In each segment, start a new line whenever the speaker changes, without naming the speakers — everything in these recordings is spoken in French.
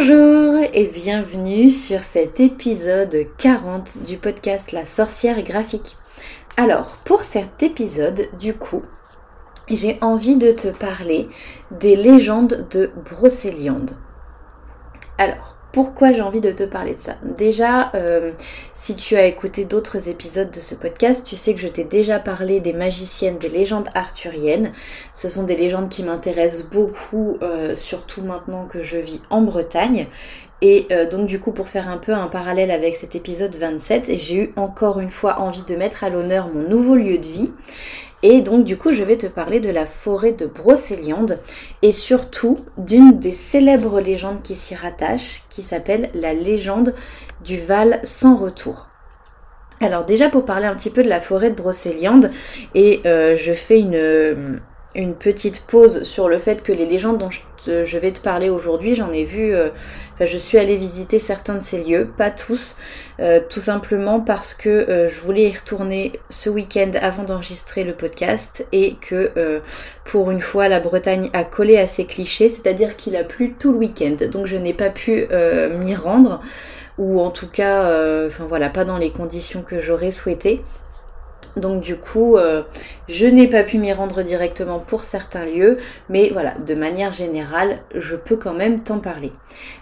Bonjour et bienvenue sur cet épisode 40 du podcast La sorcière graphique. Alors, pour cet épisode, du coup, j'ai envie de te parler des légendes de Brocéliande. Alors, pourquoi j'ai envie de te parler de ça Déjà, euh, si tu as écouté d'autres épisodes de ce podcast, tu sais que je t'ai déjà parlé des magiciennes, des légendes arthuriennes. Ce sont des légendes qui m'intéressent beaucoup, euh, surtout maintenant que je vis en Bretagne. Et euh, donc du coup, pour faire un peu un parallèle avec cet épisode 27, j'ai eu encore une fois envie de mettre à l'honneur mon nouveau lieu de vie. Et donc du coup je vais te parler de la forêt de Brocéliande et surtout d'une des célèbres légendes qui s'y rattachent qui s'appelle la légende du Val sans retour. Alors déjà pour parler un petit peu de la forêt de Brocéliande et euh, je fais une, une petite pause sur le fait que les légendes dont je, vais te parler aujourd'hui, j'en ai vu, euh, enfin je suis allée visiter certains de ces lieux, pas tous, euh, tout simplement parce que euh, je voulais y retourner ce week-end avant d'enregistrer le podcast et que pour une fois la Bretagne a collé à ses clichés, c'est-à-dire qu'il a plu tout le week-end, donc je n'ai pas pu m'y rendre ou en tout cas, enfin voilà, pas dans les conditions que j'aurais souhaité. Donc du coup, euh, je n'ai pas pu m'y rendre directement pour certains lieux, mais voilà, de manière générale, je peux quand même t'en parler.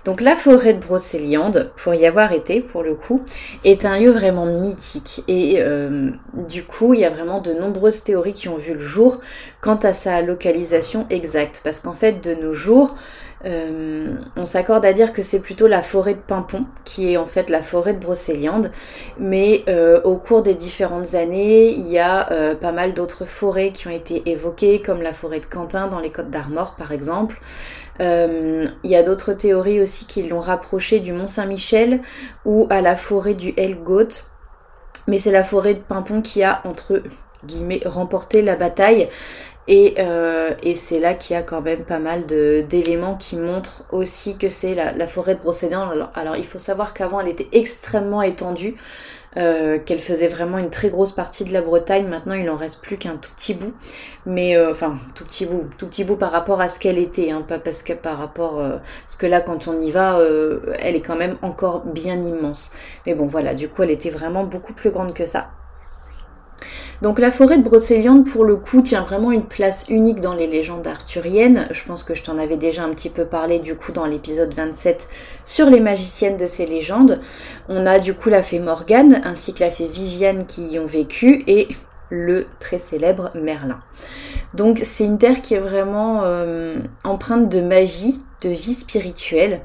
Donc la forêt de Brocéliande, pour y avoir été pour le coup, est un lieu vraiment mythique. Et euh, du coup, il y a vraiment de nombreuses théories qui ont vu le jour quant à sa localisation exacte. Parce qu'en fait, de nos jours, euh, on s'accorde à dire que c'est plutôt la forêt de Pimpon qui est en fait la forêt de Brocéliande, mais euh, au cours des différentes années, il y a euh, pas mal d'autres forêts qui ont été évoquées, comme la forêt de Quentin dans les Côtes d'Armor par exemple. Il y a d'autres théories aussi qui l'ont rapproché du Mont Saint-Michel ou à la forêt du Helgoth, mais c'est la forêt de Pimpon qui a entre guillemets remporté la bataille euh, et, c'est là qu'il y a quand même pas mal d'éléments qui montrent aussi que c'est la, forêt de Brocéliande. Alors, il faut savoir qu'avant elle était extrêmement étendue, euh, qu'elle faisait vraiment une très grosse partie de la Bretagne. Maintenant il en reste plus qu'un tout petit bout. Mais euh, enfin tout petit bout, tout petit bout par rapport à ce qu'elle était, hein, pas parce que par rapport à ce que là quand on y va, elle est quand même encore bien immense. Mais bon voilà, du coup elle était vraiment beaucoup plus grande que ça. Donc la forêt de Brocéliande, pour le coup, tient vraiment une place unique dans les légendes arthuriennes. Je pense que je t'en avais déjà un petit peu parlé du coup dans l'épisode 27 sur les magiciennes de ces légendes. On a du coup la fée Morgane ainsi que la fée Viviane qui y ont vécu et le très célèbre Merlin. Donc c'est une terre qui est vraiment euh, empreinte de magie, de vie spirituelle.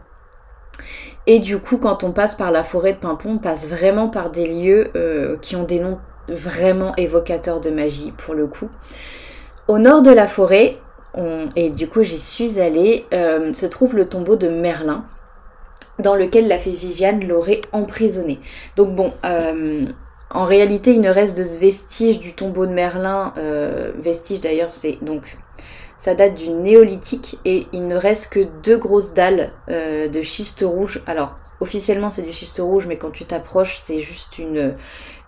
Et du coup, quand on passe par la forêt de Pimpon, on passe vraiment par des lieux euh, qui ont des noms vraiment évocateur de magie pour le coup. Au nord de la forêt, et du coup j'y suis allée, euh, se trouve le tombeau de Merlin, dans lequel la fée Viviane l'aurait emprisonné. Donc bon, euh, en réalité il ne reste de ce vestige du tombeau de Merlin, euh, vestige d'ailleurs c'est donc ça date du néolithique et il ne reste que deux grosses dalles de schiste rouge. Alors officiellement c'est du schiste rouge mais quand tu t'approches c'est juste une,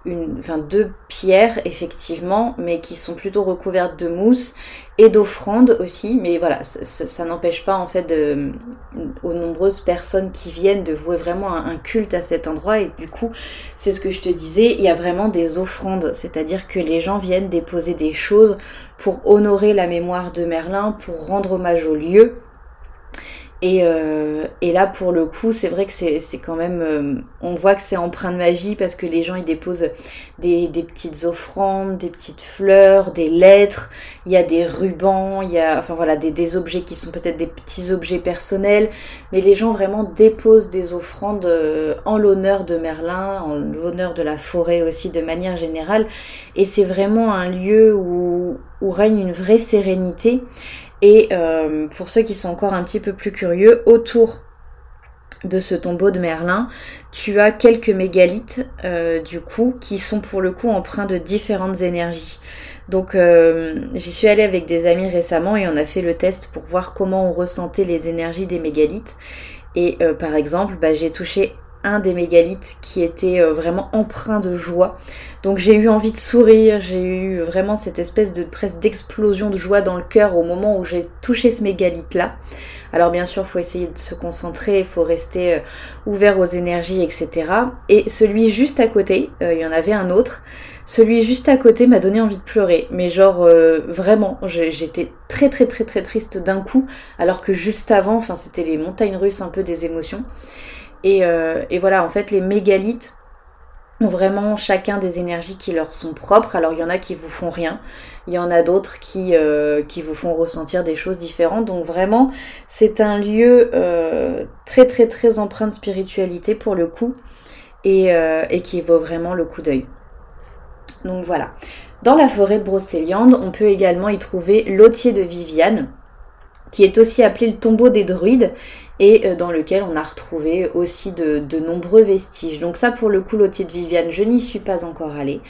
une, enfin, deux pierres effectivement, mais qui sont plutôt recouvertes de mousse et d'offrandes aussi. Mais voilà, ça, n'empêche pas en fait de, aux nombreuses personnes qui viennent de vouer vraiment un, culte à cet endroit. Et du coup, c'est ce que je te disais, il y a vraiment des offrandes, c'est-à-dire que les gens viennent déposer des choses pour honorer la mémoire de Merlin, pour rendre hommage au lieu. Euh, et, là, pour le coup, c'est vrai que c'est quand même... Euh, on voit que c'est empreint de magie parce que les gens, ils déposent des, petites offrandes, des petites fleurs, des lettres. Il y a des rubans, il y a... Enfin voilà, des, objets qui sont peut-être des petits objets personnels. Mais les gens vraiment déposent des offrandes euh, en l'honneur de Merlin, en l'honneur de la forêt aussi de manière générale. Et c'est vraiment un lieu où, où règne une vraie sérénité. Et euh, pour ceux qui sont encore un petit peu plus curieux, autour de ce tombeau de Merlin, tu as quelques mégalithes euh, du coup qui sont pour le coup empreints de différentes énergies. Donc euh, j'y suis allée avec des amis récemment et on a fait le test pour voir comment on ressentait les énergies des mégalithes. Et par exemple, bah, j'ai touché des mégalithes qui était vraiment empreint de joie. Donc j'ai eu envie de sourire, j'ai eu vraiment cette espèce de presque d'explosion de joie dans le cœur au moment où j'ai touché ce mégalithe là. Alors bien sûr, il faut essayer de se concentrer, il faut rester ouvert aux énergies, etc. Et celui juste à côté, il y en avait un autre. Celui juste à côté m'a donné envie de pleurer, mais genre vraiment, j'étais très très très très triste d'un coup, alors que juste avant, enfin c'était les montagnes russes un peu des émotions. Et, et voilà, en fait, les mégalithes, ont vraiment chacun des énergies qui leur sont propres. Alors il y en a qui vous font rien, il y en a d'autres qui, euh, qui vous font ressentir des choses différentes. Donc vraiment, c'est un lieu euh, très très très empreint de spiritualité pour le coup euh, et qui vaut vraiment le coup d'œil. Donc voilà. Dans la forêt de Brocéliande, on peut également y trouver l'Otier de Viviane, qui est aussi appelé le tombeau des druides et euh, dans lequel on a retrouvé aussi de, nombreux vestiges. Donc ça pour le coup l'Otier de Viviane, je n'y suis pas encore allée.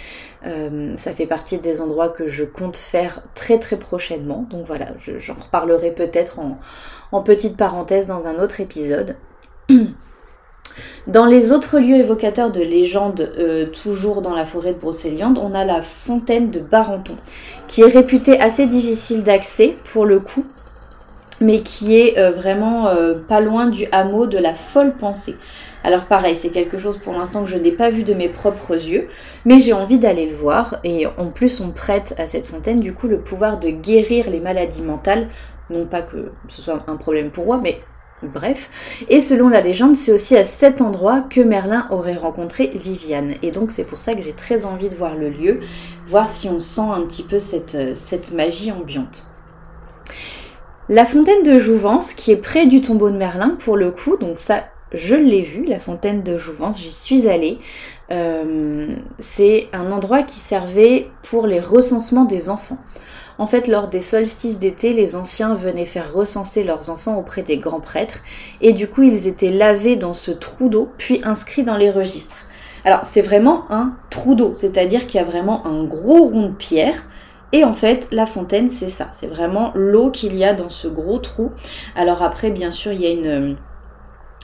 Euh, ça fait partie des endroits que je compte faire très très prochainement. Donc voilà, j'en reparlerai peut-être en, petite parenthèse dans un autre épisode. Dans les autres lieux évocateurs de légendes, euh, toujours dans la forêt de Brocéliande, on a la fontaine de Barenton, qui est réputée assez difficile d'accès pour le coup, mais qui est euh, vraiment euh, pas loin du hameau de la folle pensée. Alors pareil, c'est quelque chose pour l'instant que je n'ai pas vu de mes propres yeux, mais j'ai envie d'aller le voir, et en plus on prête à cette fontaine du coup le pouvoir de guérir les maladies mentales, non pas que ce soit un problème pour moi, mais bref. Et selon la légende, c'est aussi à cet endroit que Merlin aurait rencontré Viviane, et donc c'est pour ça que j'ai très envie de voir le lieu, voir si on sent un petit peu cette, euh, magie ambiante. La fontaine de Jouvence, qui est près du tombeau de Merlin, pour le coup, donc ça, je l'ai vu, la fontaine de Jouvence, j'y suis allée. Euh, c'est un endroit qui servait pour les recensements des enfants. En fait, lors des solstices d'été, les anciens venaient faire recenser leurs enfants auprès des grands prêtres, et du coup, ils étaient lavés dans ce trou d'eau, puis inscrits dans les registres. Alors, c'est vraiment un trou d'eau, c'est-à-dire qu'il y a vraiment un gros rond de pierre et en fait, la fontaine, c'est ça. C'est vraiment l'eau qu'il y a dans ce gros trou. Alors après, bien sûr, il y a une,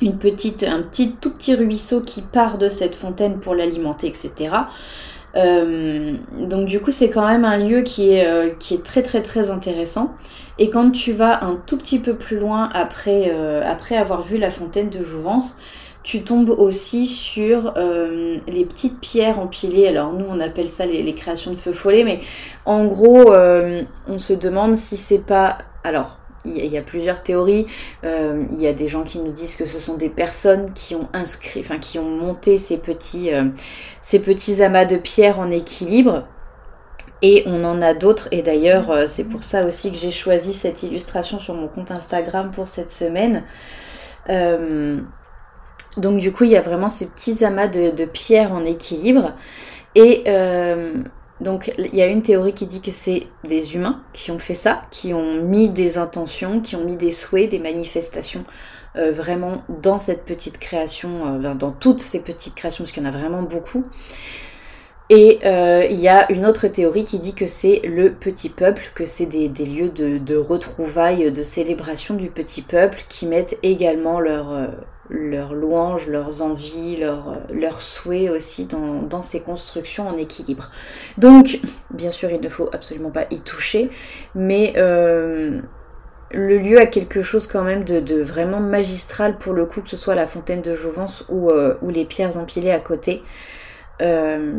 une petite, un petit, tout petit ruisseau qui part de cette fontaine pour l'alimenter, etc. Euh, donc du coup, c'est quand même un lieu qui est, euh, qui est très très très intéressant. Et quand tu vas un tout petit peu plus loin après, euh, après avoir vu la fontaine de Jouvence, tu tombes aussi sur les petites pierres empilées. Alors nous on appelle ça les, créations de feu follet, mais en gros on se demande si c'est pas... Alors il y, a plusieurs théories. Euh, il y a des gens qui nous disent que ce sont des personnes qui ont inscrit, enfin qui ont monté ces petits, ces petits amas de pierres en équilibre. Et on en a d'autres. Et d'ailleurs, c'est pour ça aussi que j'ai choisi cette illustration sur mon compte Instagram pour cette semaine. Donc du coup, il y a vraiment ces petits amas de, pierres en équilibre. Et euh, donc il y a une théorie qui dit que c'est des humains qui ont fait ça, qui ont mis des intentions, qui ont mis des souhaits, des manifestations euh, vraiment dans cette petite création, euh, dans toutes ces petites créations, parce qu'il y en a vraiment beaucoup. Et il y a une autre théorie qui dit que c'est le petit peuple, que c'est des, lieux de, de, retrouvailles, de célébration du petit peuple qui mettent également leur, leurs louanges, leurs envies, leurs, leurs souhaits aussi dans, ces constructions en équilibre. Donc, bien sûr, il ne faut absolument pas y toucher, mais euh, le lieu a quelque chose quand même de, vraiment magistral pour le coup, que ce soit la fontaine de Jouvence ou, euh, les pierres empilées à côté. Euh,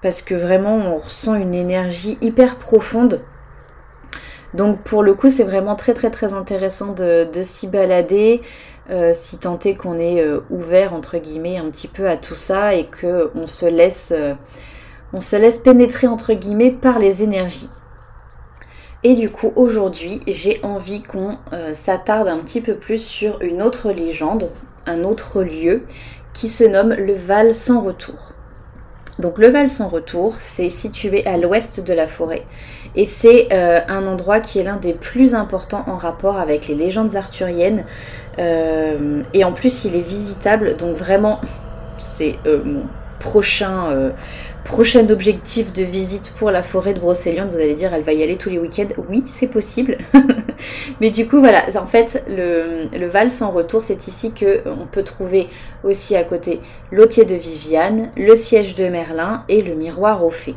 parce que vraiment, on ressent une énergie hyper profonde. Donc pour le coup, c'est vraiment très très très intéressant de, de s'y balader. Euh, si tant est qu'on est euh, ouvert entre guillemets un petit peu à tout ça et que on se laisse, euh, on se laisse pénétrer entre guillemets par les énergies. Et du coup aujourd'hui j'ai envie qu'on s'attarde un petit peu plus sur une autre légende, un autre lieu qui se nomme le Val sans retour. Donc le Val sans retour, c'est situé à l'ouest de la forêt. Et c'est euh, un endroit qui est l'un des plus importants en rapport avec les légendes arthuriennes. Euh, et en plus il est visitable. Donc vraiment c'est euh, mon prochain, prochain objectif de visite pour la forêt de Brocéliande. Vous allez dire elle va y aller tous les week-ends. Oui c'est possible. Mais du coup voilà, en fait le, le Val sans retour c'est ici que on peut trouver aussi à côté l'Autier de Viviane, le siège de Merlin et le miroir aux fées.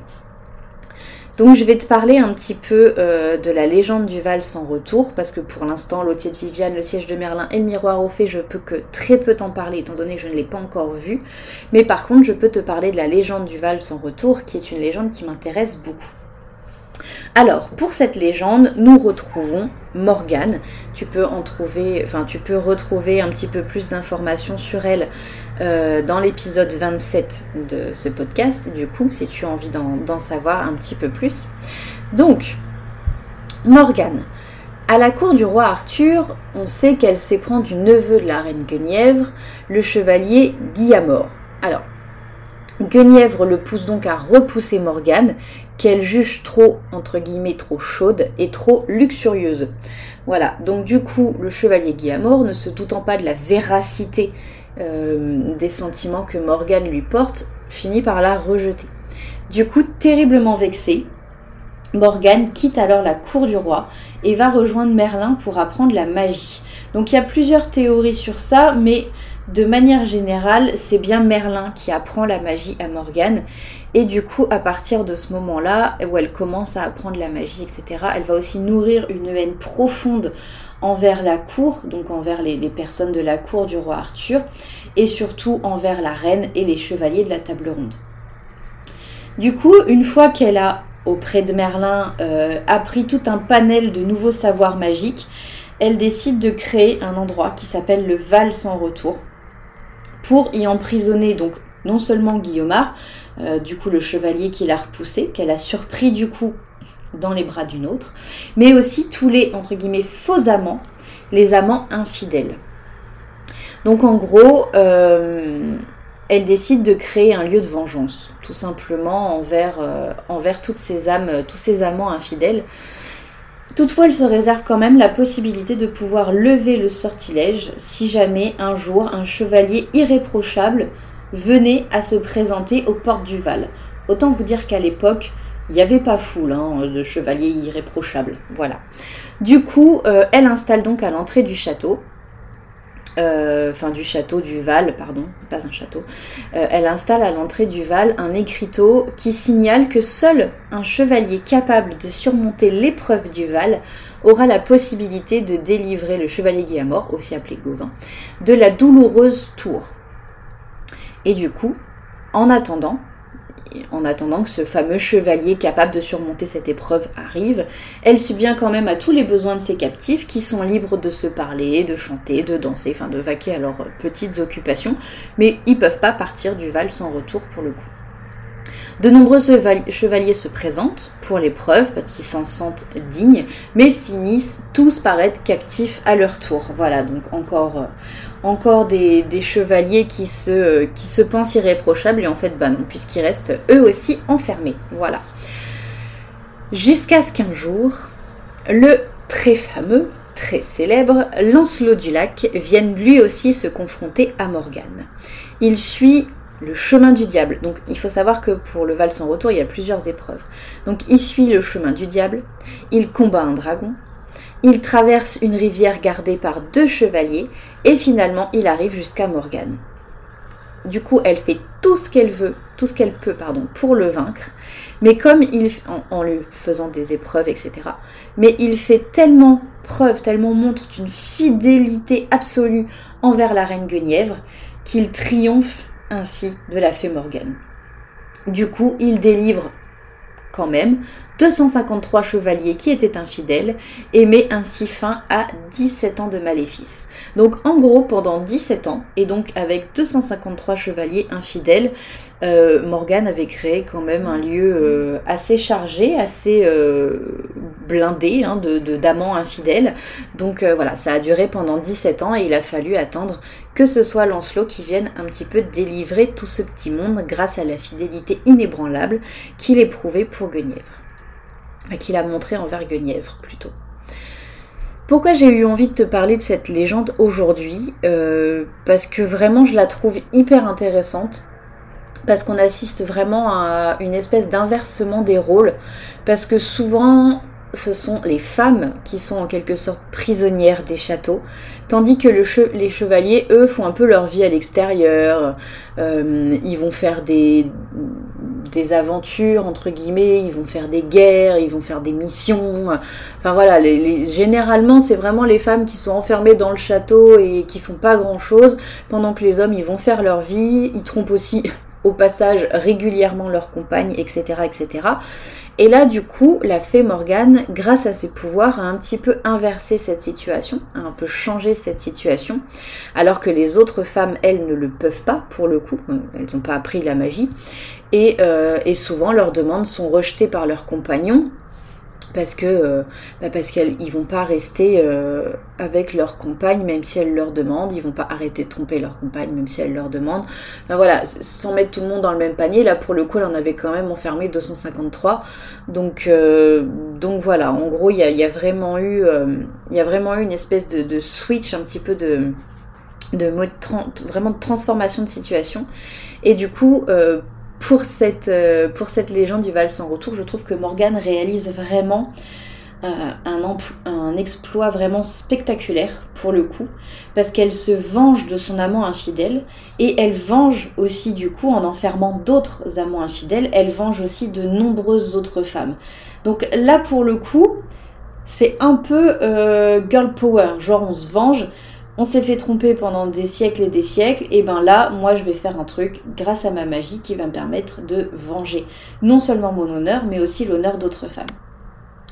Donc je vais te parler un petit peu euh, de la légende du Val sans retour, parce que pour l'instant, l'Autier de Viviane, le siège de Merlin et le miroir au fait, je peux que très peu t'en parler, étant donné que je ne l'ai pas encore vu. Mais par contre, je peux te parler de la légende du Val sans retour, qui est une légende qui m'intéresse beaucoup. Alors, pour cette légende, nous retrouvons Morgane. Tu peux en trouver, enfin, tu peux retrouver un petit peu plus d'informations sur elle euh, dans l'épisode 27 de ce podcast, du coup, si tu as envie d'en savoir un petit peu plus. Donc, Morgane. À la cour du roi Arthur, on sait qu'elle s'éprend du neveu de la reine Guenièvre, le chevalier Guillamor. Alors, Guenièvre le pousse donc à repousser Morgane, qu'elle juge trop, entre guillemets, trop chaude et trop luxurieuse. Voilà, donc du coup, le chevalier Guillamor, ne se doutant pas de la véracité euh, des sentiments que Morgane lui porte, finit par la rejeter. Du coup, terriblement vexée, Morgane quitte alors la cour du roi et va rejoindre Merlin pour apprendre la magie. Donc il y a plusieurs théories sur ça, mais de manière générale, c'est bien Merlin qui apprend la magie à Morgane. Et du coup, à partir de ce moment-là, où elle commence à apprendre la magie, etc., elle va aussi nourrir une haine profonde envers la cour, donc envers les, personnes de la cour du roi Arthur, et surtout envers la reine et les chevaliers de la table ronde. Du coup, une fois qu'elle a, auprès de Merlin, euh, appris tout un panel de nouveaux savoirs magiques, elle décide de créer un endroit qui s'appelle le Val sans retour, pour y emprisonner donc non seulement Guillaumard, euh, du coup le chevalier qui l'a repoussé, qu'elle a surpris du coup dans les bras d'une autre, mais aussi tous les entre guillemets faux amants, les amants infidèles. Donc en gros, euh, elle décide de créer un lieu de vengeance, tout simplement envers, euh, envers toutes ces âmes, tous ces amants infidèles. Toutefois, elle se réserve quand même la possibilité de pouvoir lever le sortilège si jamais un jour un chevalier irréprochable venait à se présenter aux portes du Val. Autant vous dire qu'à l'époque, il n'y avait pas foule hein, de chevaliers irréprochables. Voilà. Du coup, euh, elle installe donc à l'entrée du château euh, enfin du château du Val, pardon, pas un château, euh, elle installe à l'entrée du Val un écriteau qui signale que seul un chevalier capable de surmonter l'épreuve du Val aura la possibilité de délivrer le chevalier Guillamor, aussi appelé Gauvin, de la douloureuse tour. Et du coup, en attendant, en attendant que ce fameux chevalier capable de surmonter cette épreuve arrive, elle subvient quand même à tous les besoins de ses captifs qui sont libres de se parler, de chanter, de danser, enfin de vaquer à leurs petites occupations, mais ils peuvent pas partir du Val sans retour pour le coup. De nombreux chevaliers se présentent pour l'épreuve parce qu'ils s'en sentent dignes, mais finissent tous par être captifs à leur tour. Voilà, donc encore, euh, encore des, chevaliers qui se, qui se pensent irréprochables et en fait, bah non, puisqu'ils restent eux aussi enfermés. Voilà. Jusqu'à ce qu'un jour, le très fameux, très célèbre Lancelot du Lac vienne lui aussi se confronter à Morgane. Il suit le chemin du diable. Donc il faut savoir que pour le Val sans retour, il y a plusieurs épreuves. Donc il suit le chemin du diable, il combat un dragon, il traverse une rivière gardée par deux chevaliers et finalement il arrive jusqu'à Morgane. Du coup, elle fait tout ce qu'elle veut, tout ce qu'elle peut, pardon, pour le vaincre. Mais comme il, en, en, lui faisant des épreuves, etc. Mais il fait tellement preuve, tellement montre d'une fidélité absolue envers la reine Guenièvre qu'il triomphe ainsi de la fée Morgane. Du coup, il délivre quand même 253 chevaliers qui étaient infidèles et met ainsi fin à 17 ans de maléfice. Donc en gros, pendant 17 ans, et donc avec 253 chevaliers infidèles, euh, Morgane avait créé quand même un lieu euh, assez chargé, assez euh, blindé hein, de d'amants infidèles. Donc voilà, ça a duré pendant 17 ans et il a fallu attendre que ce soit Lancelot qui vienne un petit peu délivrer tout ce petit monde grâce à la fidélité inébranlable qu'il éprouvait pour Guenièvre. Qu'il a montré envers Guenièvre plutôt. Pourquoi j'ai eu envie de te parler de cette légende aujourd'hui? Euh, Parce que vraiment je la trouve hyper intéressante. Parce qu'on assiste vraiment à une espèce d'inversement des rôles. Parce que souvent ce sont les femmes qui sont en quelque sorte prisonnières des châteaux, tandis que les chevaliers, eux, font un peu leur vie à l'extérieur, euh, ils vont faire des, des aventures, entre guillemets, ils vont faire des guerres, ils vont faire des missions. Enfin voilà, les, généralement c'est vraiment les femmes qui sont enfermées dans le château et qui font pas grand chose, pendant que les hommes ils vont faire leur vie, ils trompent aussi au passage régulièrement leurs compagnes, etc. etc. Et là, du coup, la fée Morgane, grâce à ses pouvoirs, a un petit peu inversé cette situation, a un peu changé cette situation, alors que les autres femmes, elles, ne le peuvent pas, pour le coup, elles n'ont pas appris la magie, et, euh, et souvent leurs demandes sont rejetées par leurs compagnons, parce que euh, bah parce qu'ils vont pas rester euh, avec leur compagne même si elle leur demande, ils vont pas arrêter de tromper leur compagne même si elle leur demande. Voilà, sans mettre tout le monde dans le même panier, là pour le coup elle en avait quand même enfermé 253. Donc euh, donc voilà, en gros il y a, vraiment eu il y a vraiment eu une espèce de, de switch un petit peu de de mode vraiment de transformation de situation et du coup pour cette, euh, pour cette légende du Val sans retour, je trouve que Morgane réalise vraiment euh, un, un, exploit vraiment spectaculaire pour le coup, parce qu'elle se venge de son amant infidèle et elle venge aussi du coup en enfermant d'autres amants infidèles, elle venge aussi de nombreuses autres femmes. Donc là pour le coup, c'est un peu euh, girl power, genre on se venge on s'est fait tromper pendant des siècles et des siècles, et ben là, moi je vais faire un truc grâce à ma magie qui va me permettre de venger non seulement mon honneur, mais aussi l'honneur d'autres femmes.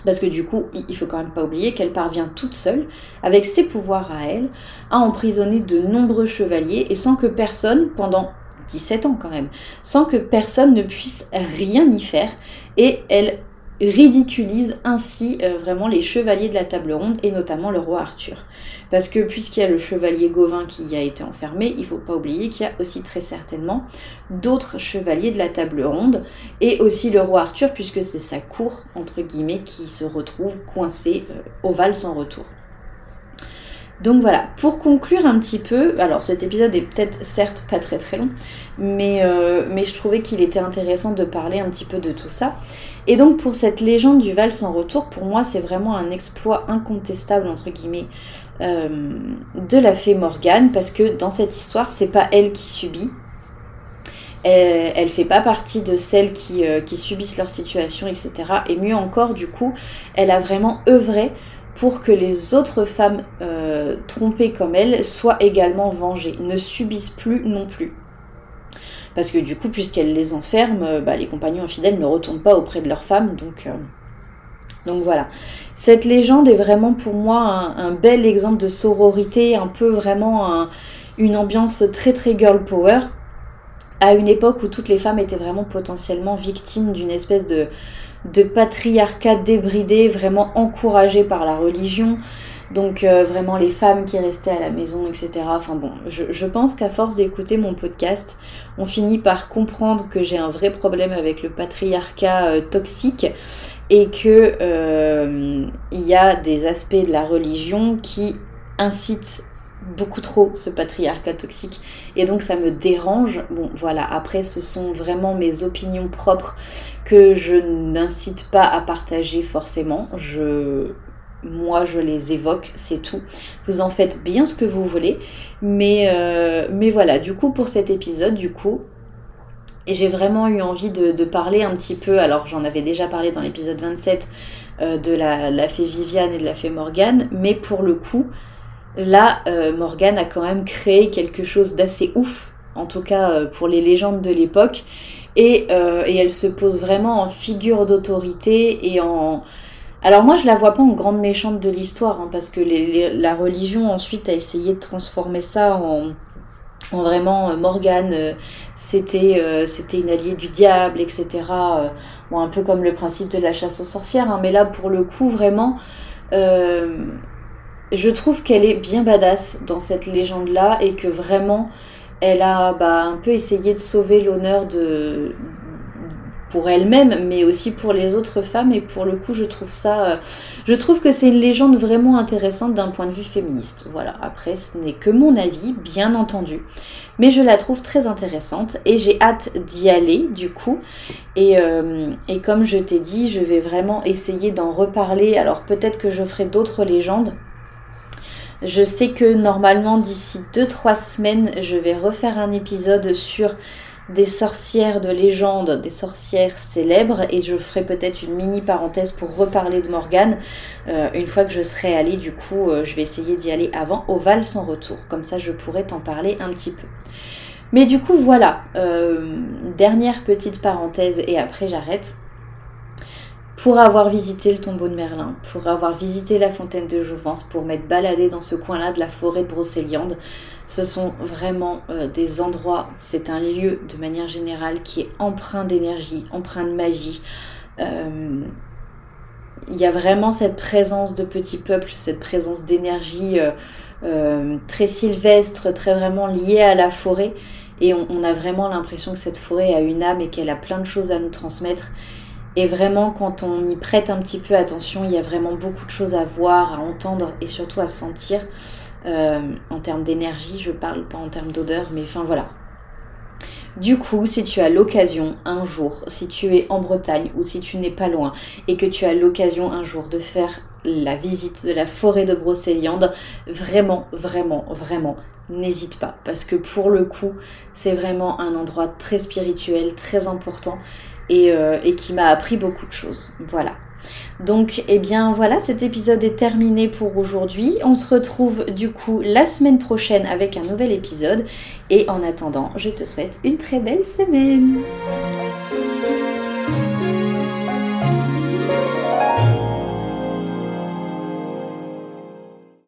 Parce que du coup, il faut quand même pas oublier qu'elle parvient toute seule, avec ses pouvoirs à elle, à emprisonner de nombreux chevaliers et sans que personne, pendant 17 ans quand même, sans que personne ne puisse rien y faire. Et elle ridiculise ainsi euh, vraiment les chevaliers de la table ronde et notamment le roi Arthur. Parce que puisqu'il y a le chevalier Gauvin qui y a été enfermé, il ne faut pas oublier qu'il y a aussi très certainement d'autres chevaliers de la table ronde et aussi le roi Arthur puisque c'est sa cour entre guillemets qui se retrouve coincée euh, au Val sans retour. Donc voilà, pour conclure un petit peu, alors cet épisode est peut-être certes pas très très long, mais, euh, mais je trouvais qu'il était intéressant de parler un petit peu de tout ça. Et donc pour cette légende du Val sans retour, pour moi c'est vraiment un exploit incontestable entre guillemets euh, de la fée Morgane parce que dans cette histoire c'est pas elle qui subit. Elle, elle fait pas partie de celles qui, euh, subissent leur situation, etc. Et mieux encore, du coup, elle a vraiment œuvré pour que les autres femmes euh, trompées comme elle soient également vengées, ne subissent plus non plus. Parce que du coup, puisqu'elle les enferme, euh, bah, les compagnons infidèles ne retournent pas auprès de leurs femmes. Donc, euh, donc voilà. Cette légende est vraiment pour moi un, bel exemple de sororité, un peu vraiment une ambiance très très girl power. À une époque où toutes les femmes étaient vraiment potentiellement victimes d'une espèce de, de patriarcat débridé, vraiment encouragé par la religion. Donc euh, vraiment les femmes qui restaient à la maison, etc. Enfin bon, je, pense qu'à force d'écouter mon podcast, on finit par comprendre que j'ai un vrai problème avec le patriarcat euh, toxique et que euh, il y a des aspects de la religion qui incitent beaucoup trop ce patriarcat toxique et donc ça me dérange. Bon voilà, après ce sont vraiment mes opinions propres que je n'incite pas à partager forcément. Je moi je les évoque, c'est tout. Vous en faites bien ce que vous voulez. Mais, euh, mais voilà, du coup pour cet épisode, du coup, j'ai vraiment eu envie de, parler un petit peu, alors j'en avais déjà parlé dans l'épisode 27 euh, de la, fée Viviane et de la fée Morgane, mais pour le coup, là, euh, Morgane a quand même créé quelque chose d'assez ouf, en tout cas pour les légendes de l'époque, et elle se pose vraiment en figure d'autorité et en alors moi je la vois pas en grande méchante de l'histoire, hein, parce que la religion ensuite a essayé de transformer ça en, vraiment euh, Morgane, euh, c'était euh, c'était une alliée du diable, etc. un peu comme le principe de la chasse aux sorcières, hein, mais là pour le coup vraiment, je trouve qu'elle est bien badass dans cette légende-là et que vraiment elle a bah, un peu essayé de sauver l'honneur de, pour elle-même, mais aussi pour les autres femmes. Et pour le coup, je trouve ça, euh, je trouve que c'est une légende vraiment intéressante d'un point de vue féministe. Voilà. Après, ce n'est que mon avis, bien entendu, mais je la trouve très intéressante et j'ai hâte d'y aller du coup. Et, euh, et comme je t'ai dit, je vais vraiment essayer d'en reparler. Alors peut-être que je ferai d'autres légendes. Je sais que normalement d'ici 2-3 semaines, je vais refaire un épisode sur des sorcières de légende, des sorcières célèbres, et je ferai peut-être une mini parenthèse pour reparler de Morgane. Euh, une fois que je serai allée, du coup, euh, je vais essayer d'y aller avant au Val sans retour. Comme ça, je pourrais t'en parler un petit peu. Mais du coup, voilà. dernière petite parenthèse, et après j'arrête pour avoir visité le tombeau de Merlin, pour avoir visité la fontaine de Jouvence, pour m'être baladé dans ce coin-là de la forêt de Brocéliande. Ce sont vraiment euh, des endroits, c'est un lieu de manière générale qui est empreint d'énergie, empreint de magie. Euh, il y a vraiment cette présence de petit peuple, cette présence d'énergie euh, très sylvestre, très vraiment liée à la forêt. Et on a vraiment l'impression que cette forêt a une âme et qu'elle a plein de choses à nous transmettre. Et vraiment, quand on y prête un petit peu attention, il y a vraiment beaucoup de choses à voir, à entendre et surtout à sentir. Euh, en termes d'énergie, je parle pas en termes d'odeur, mais enfin voilà. Du coup, si tu as l'occasion un jour, si tu es en Bretagne ou si tu n'es pas loin et que tu as l'occasion un jour de faire la visite de la forêt de Brocéliande, vraiment, vraiment, vraiment, n'hésite pas. Parce que pour le coup, c'est vraiment un endroit très spirituel, très important euh, et, qui m'a appris beaucoup de choses. Voilà. Donc, eh bien voilà, cet épisode est terminé pour aujourd'hui. On se retrouve du coup la semaine prochaine avec un nouvel épisode. Et en attendant, je te souhaite une très belle semaine.